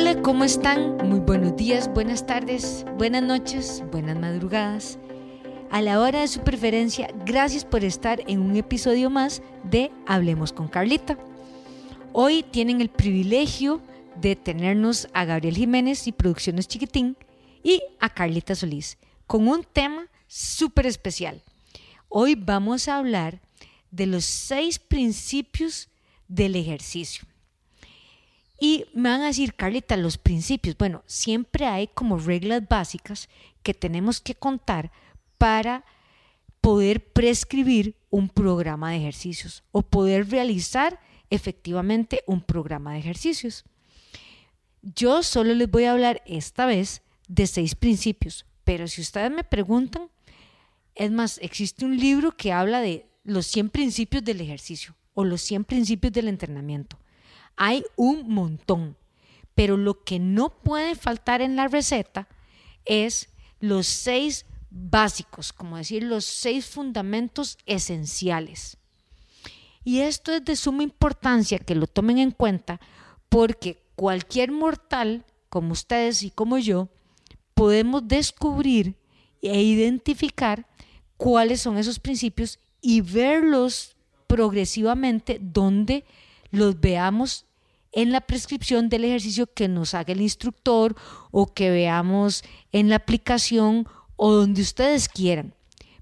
Hola, ¿cómo están? Muy buenos días, buenas tardes, buenas noches, buenas madrugadas. A la hora de su preferencia, gracias por estar en un episodio más de Hablemos con Carlita. Hoy tienen el privilegio de tenernos a Gabriel Jiménez y Producciones Chiquitín y a Carlita Solís con un tema súper especial. Hoy vamos a hablar de los seis principios del ejercicio. Y me van a decir, Carlita, los principios. Bueno, siempre hay como reglas básicas que tenemos que contar para poder prescribir un programa de ejercicios o poder realizar efectivamente un programa de ejercicios. Yo solo les voy a hablar esta vez de seis principios, pero si ustedes me preguntan, es más, existe un libro que habla de los 100 principios del ejercicio o los 100 principios del entrenamiento. Hay un montón, pero lo que no puede faltar en la receta es los seis básicos, como decir, los seis fundamentos esenciales. Y esto es de suma importancia que lo tomen en cuenta porque cualquier mortal, como ustedes y como yo, podemos descubrir e identificar cuáles son esos principios y verlos progresivamente donde los veamos en la prescripción del ejercicio que nos haga el instructor o que veamos en la aplicación o donde ustedes quieran.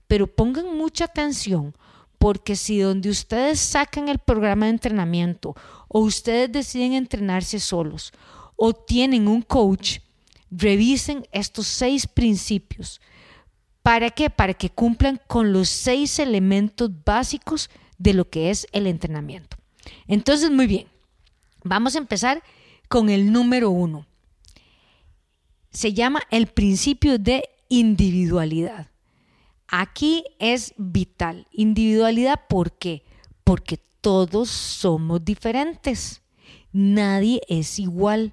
Pero pongan mucha atención porque si donde ustedes sacan el programa de entrenamiento o ustedes deciden entrenarse solos o tienen un coach, revisen estos seis principios. ¿Para qué? Para que cumplan con los seis elementos básicos de lo que es el entrenamiento. Entonces, muy bien, Vamos a empezar con el número uno. Se llama el principio de individualidad. Aquí es vital. Individualidad, ¿por qué? Porque todos somos diferentes. Nadie es igual.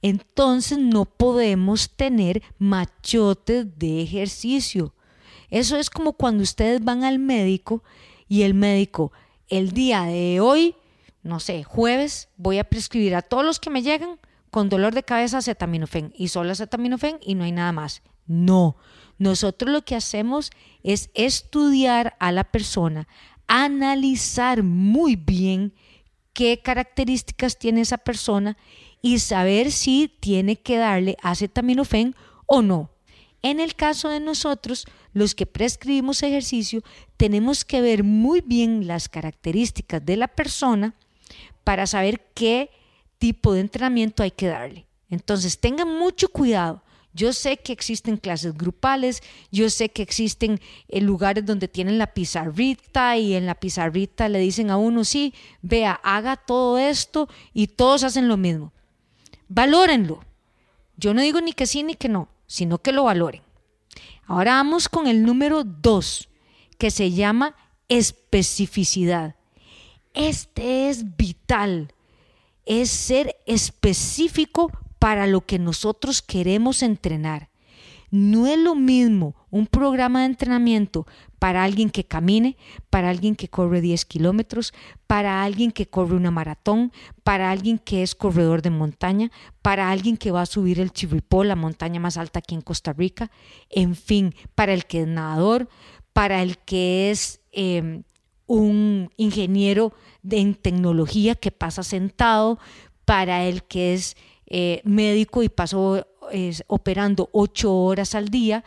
Entonces no podemos tener machotes de ejercicio. Eso es como cuando ustedes van al médico y el médico el día de hoy no sé, jueves voy a prescribir a todos los que me llegan con dolor de cabeza acetaminofén y solo acetaminofén y no hay nada más. No, nosotros lo que hacemos es estudiar a la persona, analizar muy bien qué características tiene esa persona y saber si tiene que darle acetaminofén o no. En el caso de nosotros, los que prescribimos ejercicio, tenemos que ver muy bien las características de la persona para saber qué tipo de entrenamiento hay que darle. Entonces, tengan mucho cuidado. Yo sé que existen clases grupales, yo sé que existen eh, lugares donde tienen la pizarrita y en la pizarrita le dicen a uno, sí, vea, haga todo esto y todos hacen lo mismo. Valórenlo. Yo no digo ni que sí ni que no, sino que lo valoren. Ahora vamos con el número dos, que se llama especificidad. Este es vital, es ser específico para lo que nosotros queremos entrenar. No es lo mismo un programa de entrenamiento para alguien que camine, para alguien que corre 10 kilómetros, para alguien que corre una maratón, para alguien que es corredor de montaña, para alguien que va a subir el Chirripó, la montaña más alta aquí en Costa Rica, en fin, para el que es nadador, para el que es em, un ingeniero en tecnología que pasa sentado, para el que es eh, médico y pasó operando ocho horas al día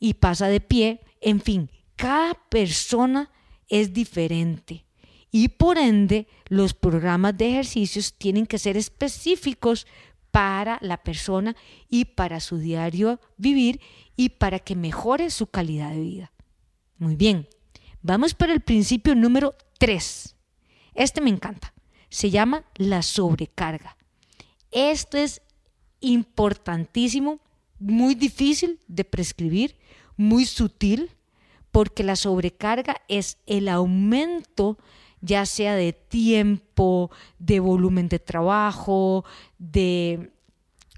y pasa de pie. En fin, cada persona es diferente y por ende los programas de ejercicios tienen que ser específicos para la persona y para su diario vivir y para que mejore su calidad de vida. Muy bien, Vamos por el principio número 3. Este me encanta. Se llama la sobrecarga. Esto es importantísimo, muy difícil de prescribir, muy sutil, porque la sobrecarga es el aumento ya sea de tiempo, de volumen de trabajo, de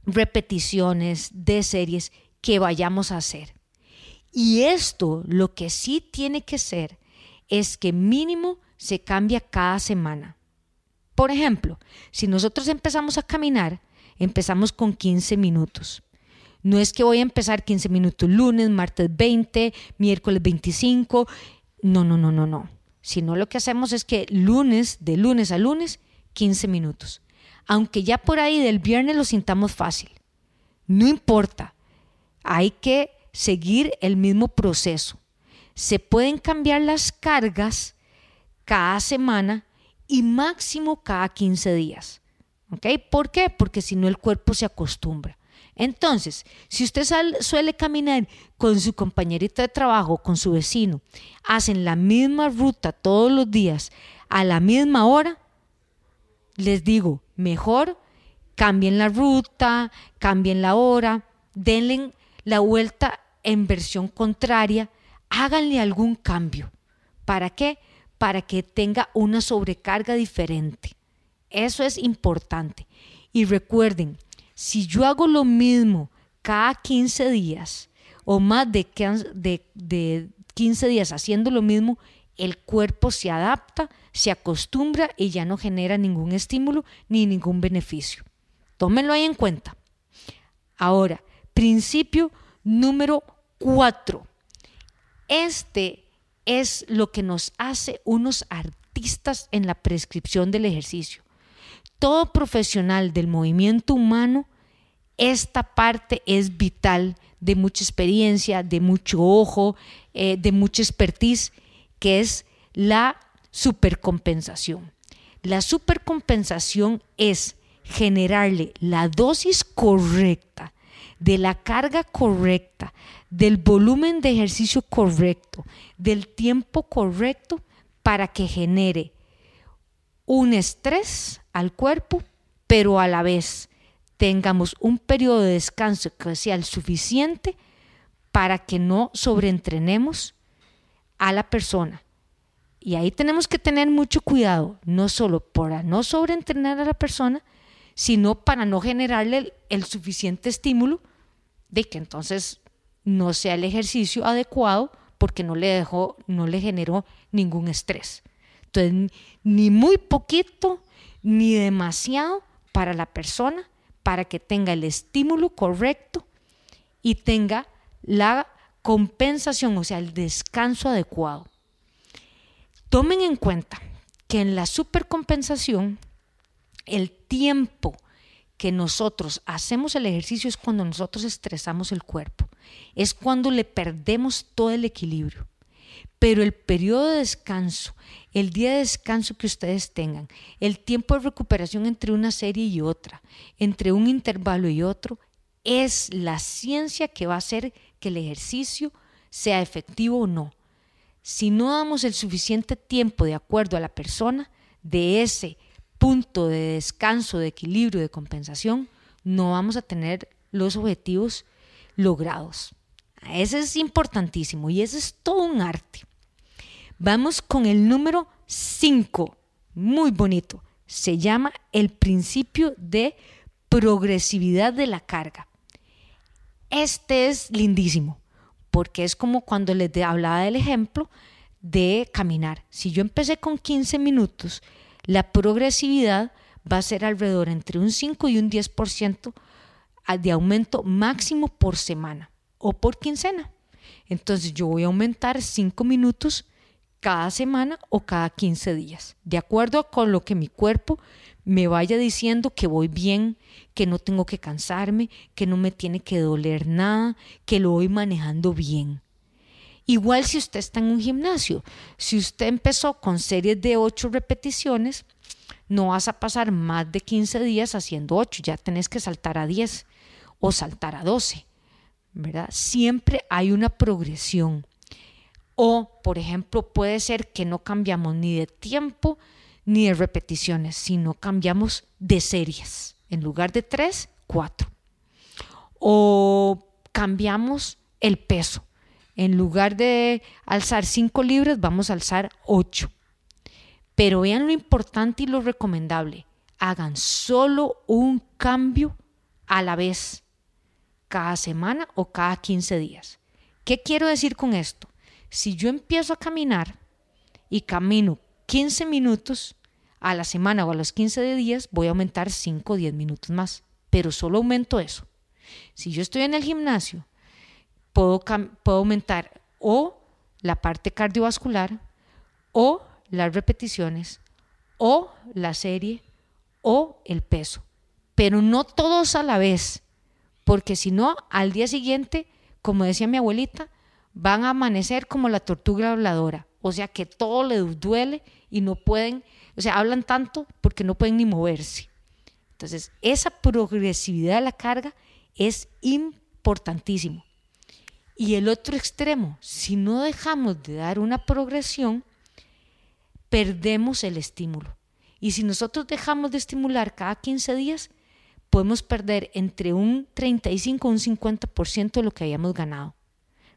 repeticiones, de series que vayamos a hacer. Y esto lo que sí tiene que ser es que mínimo se cambia cada semana. Por ejemplo, si nosotros empezamos a caminar, empezamos con 15 minutos. No es que voy a empezar 15 minutos lunes, martes 20, miércoles 25. No, no, no, no, no. Sino lo que hacemos es que lunes, de lunes a lunes, 15 minutos. Aunque ya por ahí del viernes lo sintamos fácil. No importa. Hay que seguir el mismo proceso. Se pueden cambiar las cargas cada semana y máximo cada 15 días. ¿Ok? ¿Por qué? Porque si no el cuerpo se acostumbra. Entonces, si usted suele caminar con su compañerita de trabajo, con su vecino, hacen la misma ruta todos los días a la misma hora, les digo, mejor cambien la ruta, cambien la hora, denle la vuelta en versión contraria, háganle algún cambio. ¿Para qué? Para que tenga una sobrecarga diferente. Eso es importante. Y recuerden, si yo hago lo mismo cada 15 días o más de, de 15 días haciendo lo mismo, el cuerpo se adapta, se acostumbra y ya no genera ningún estímulo ni ningún beneficio. Tómenlo ahí en cuenta. Ahora, principio número 4. Este es lo que nos hace unos artistas en la prescripción del ejercicio todo profesional del movimiento humano, esta parte es vital de mucha experiencia, de mucho ojo, eh, de mucha expertise, que es la supercompensación. La supercompensación es generarle la dosis correcta, de la carga correcta, del volumen de ejercicio correcto, del tiempo correcto para que genere un estrés al cuerpo, pero a la vez tengamos un periodo de descanso que sea el suficiente para que no sobreentrenemos a la persona. Y ahí tenemos que tener mucho cuidado, no solo para no sobreentrenar a la persona, sino para no generarle el, suficiente estímulo de que entonces no sea el ejercicio adecuado porque no le dejó, no le generó ningún estrés. Entonces, ni muy poquito ni demasiado para la persona para que tenga el estímulo correcto y tenga la compensación, o sea, el descanso adecuado. Tomen en cuenta que en la supercompensación el tiempo que nosotros hacemos el ejercicio es cuando nosotros estresamos el cuerpo, es cuando le perdemos todo el equilibrio. Pero el periodo de descanso, el día de descanso que ustedes tengan, el tiempo de recuperación entre una serie y otra, entre un intervalo y otro, es la ciencia que va a hacer que el ejercicio sea efectivo o no. Si no damos el suficiente tiempo de acuerdo a la persona de ese punto de descanso, de equilibrio, de compensación, no vamos a tener los objetivos logrados. Ese es importantísimo y ese es todo un arte. Vamos con el número 5, muy bonito. Se llama el principio de progresividad de la carga. Este es lindísimo, porque es como cuando les hablaba del ejemplo de caminar. Si yo empecé con 15 minutos, la progresividad va a ser alrededor entre un 5 y un 10% de aumento máximo por semana o por quincena. Entonces yo voy a aumentar 5 minutos cada semana o cada 15 días, de acuerdo con lo que mi cuerpo me vaya diciendo que voy bien, que no tengo que cansarme, que no me tiene que doler nada, que lo voy manejando bien. Igual si usted está en un gimnasio, si usted empezó con series de 8 repeticiones, no vas a pasar más de 15 días haciendo 8, ya tenés que saltar a 10 o saltar a 12, ¿verdad? Siempre hay una progresión. O, por ejemplo, puede ser que no cambiamos ni de tiempo ni de repeticiones, sino cambiamos de series. En lugar de tres, cuatro. O cambiamos el peso. En lugar de alzar cinco libras, vamos a alzar ocho. Pero vean lo importante y lo recomendable. Hagan solo un cambio a la vez, cada semana o cada 15 días. ¿Qué quiero decir con esto? Si yo empiezo a caminar y camino 15 minutos a la semana o a los 15 días, voy a aumentar 5 o 10 minutos más. pero solo aumento eso. Si yo estoy en el gimnasio, puedo, aumentar o la parte cardiovascular, o las repeticiones, o la serie, o el peso. Pero no todos a la vez, porque si no, al día siguiente, como decía mi abuelita, van a amanecer como la tortuga habladora. O sea que todo les duele y no pueden, o sea, hablan tanto porque no pueden ni moverse. Entonces, esa progresividad de la carga es importantísimo. Y el otro extremo, si no dejamos de dar una progresión, perdemos el estímulo. Y si nosotros dejamos de estimular cada 15 días, podemos perder entre un 35 y un 50% de lo que habíamos ganado.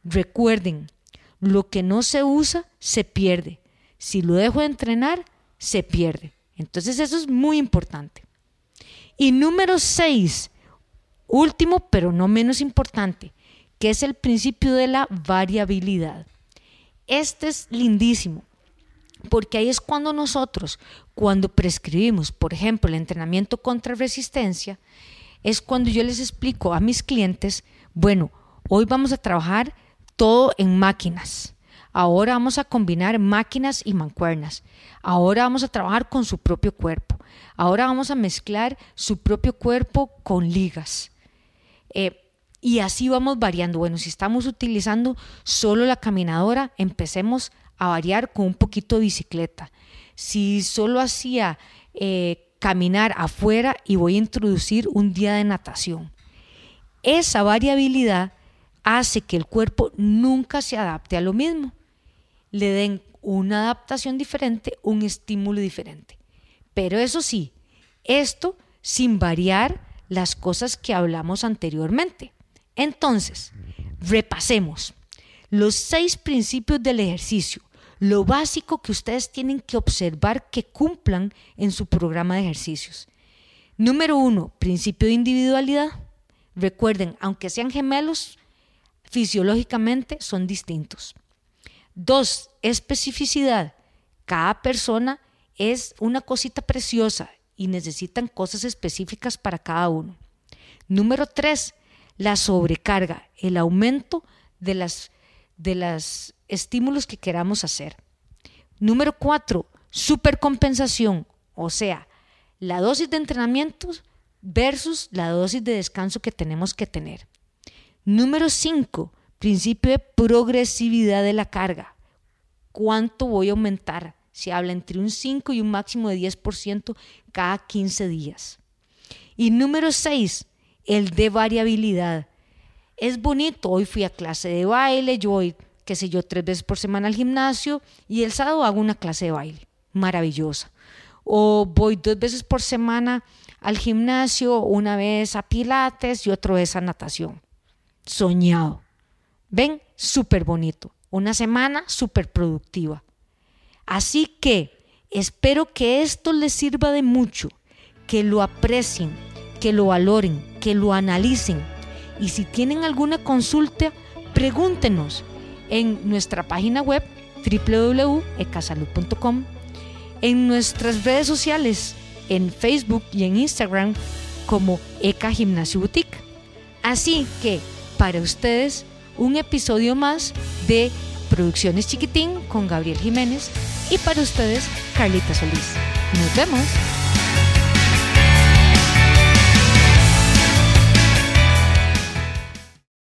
Recuerden, lo que no se usa se pierde. Si lo dejo de entrenar, se pierde. Entonces eso es muy importante. Y número 6, último pero no menos importante, que es el principio de la variabilidad. Este es lindísimo, porque ahí es cuando nosotros, cuando prescribimos, por ejemplo, el entrenamiento contra resistencia, es cuando yo les explico a mis clientes, bueno, hoy vamos a trabajar todo en máquinas. Ahora vamos a combinar máquinas y mancuernas. Ahora vamos a trabajar con su propio cuerpo. Ahora vamos a mezclar su propio cuerpo con ligas. Eh, y así vamos variando. Bueno, si estamos utilizando solo la caminadora, empecemos a variar con un poquito de bicicleta. Si solo hacía eh, caminar afuera y voy a introducir un día de natación. Esa variabilidad hace que el cuerpo nunca se adapte a lo mismo. Le den una adaptación diferente, un estímulo diferente. Pero eso sí, esto sin variar las cosas que hablamos anteriormente. Entonces, repasemos los seis principios del ejercicio, lo básico que ustedes tienen que observar que cumplan en su programa de ejercicios. Número uno, principio de individualidad. Recuerden, aunque sean gemelos, fisiológicamente son distintos. Dos, especificidad. Cada persona es una cosita preciosa y necesitan cosas específicas para cada uno. Número tres, la sobrecarga, el aumento de las de los estímulos que queramos hacer. Número cuatro, supercompensación, o sea, la dosis de entrenamiento versus la dosis de descanso que tenemos que tener. Número 5, principio de progresividad de la carga. ¿Cuánto voy a aumentar? Se habla entre un 5 y un máximo de 10% cada 15 días. Y número 6, el de variabilidad. Es bonito, hoy fui a clase de baile, yo voy, qué sé yo, tres veces por semana al gimnasio y el sábado hago una clase de baile, maravillosa. O voy dos veces por semana al gimnasio, una vez a pilates y otra vez a natación soñado. Ven, súper bonito. Una semana súper productiva. Así que espero que esto les sirva de mucho, que lo aprecien, que lo valoren, que lo analicen. Y si tienen alguna consulta, pregúntenos en nuestra página web www.ecasalud.com, en nuestras redes sociales, en Facebook y en Instagram como Eca Gimnasio Boutique. Así que para ustedes un episodio más de Producciones Chiquitín con Gabriel Jiménez y para ustedes Carlita Solís. Nos vemos.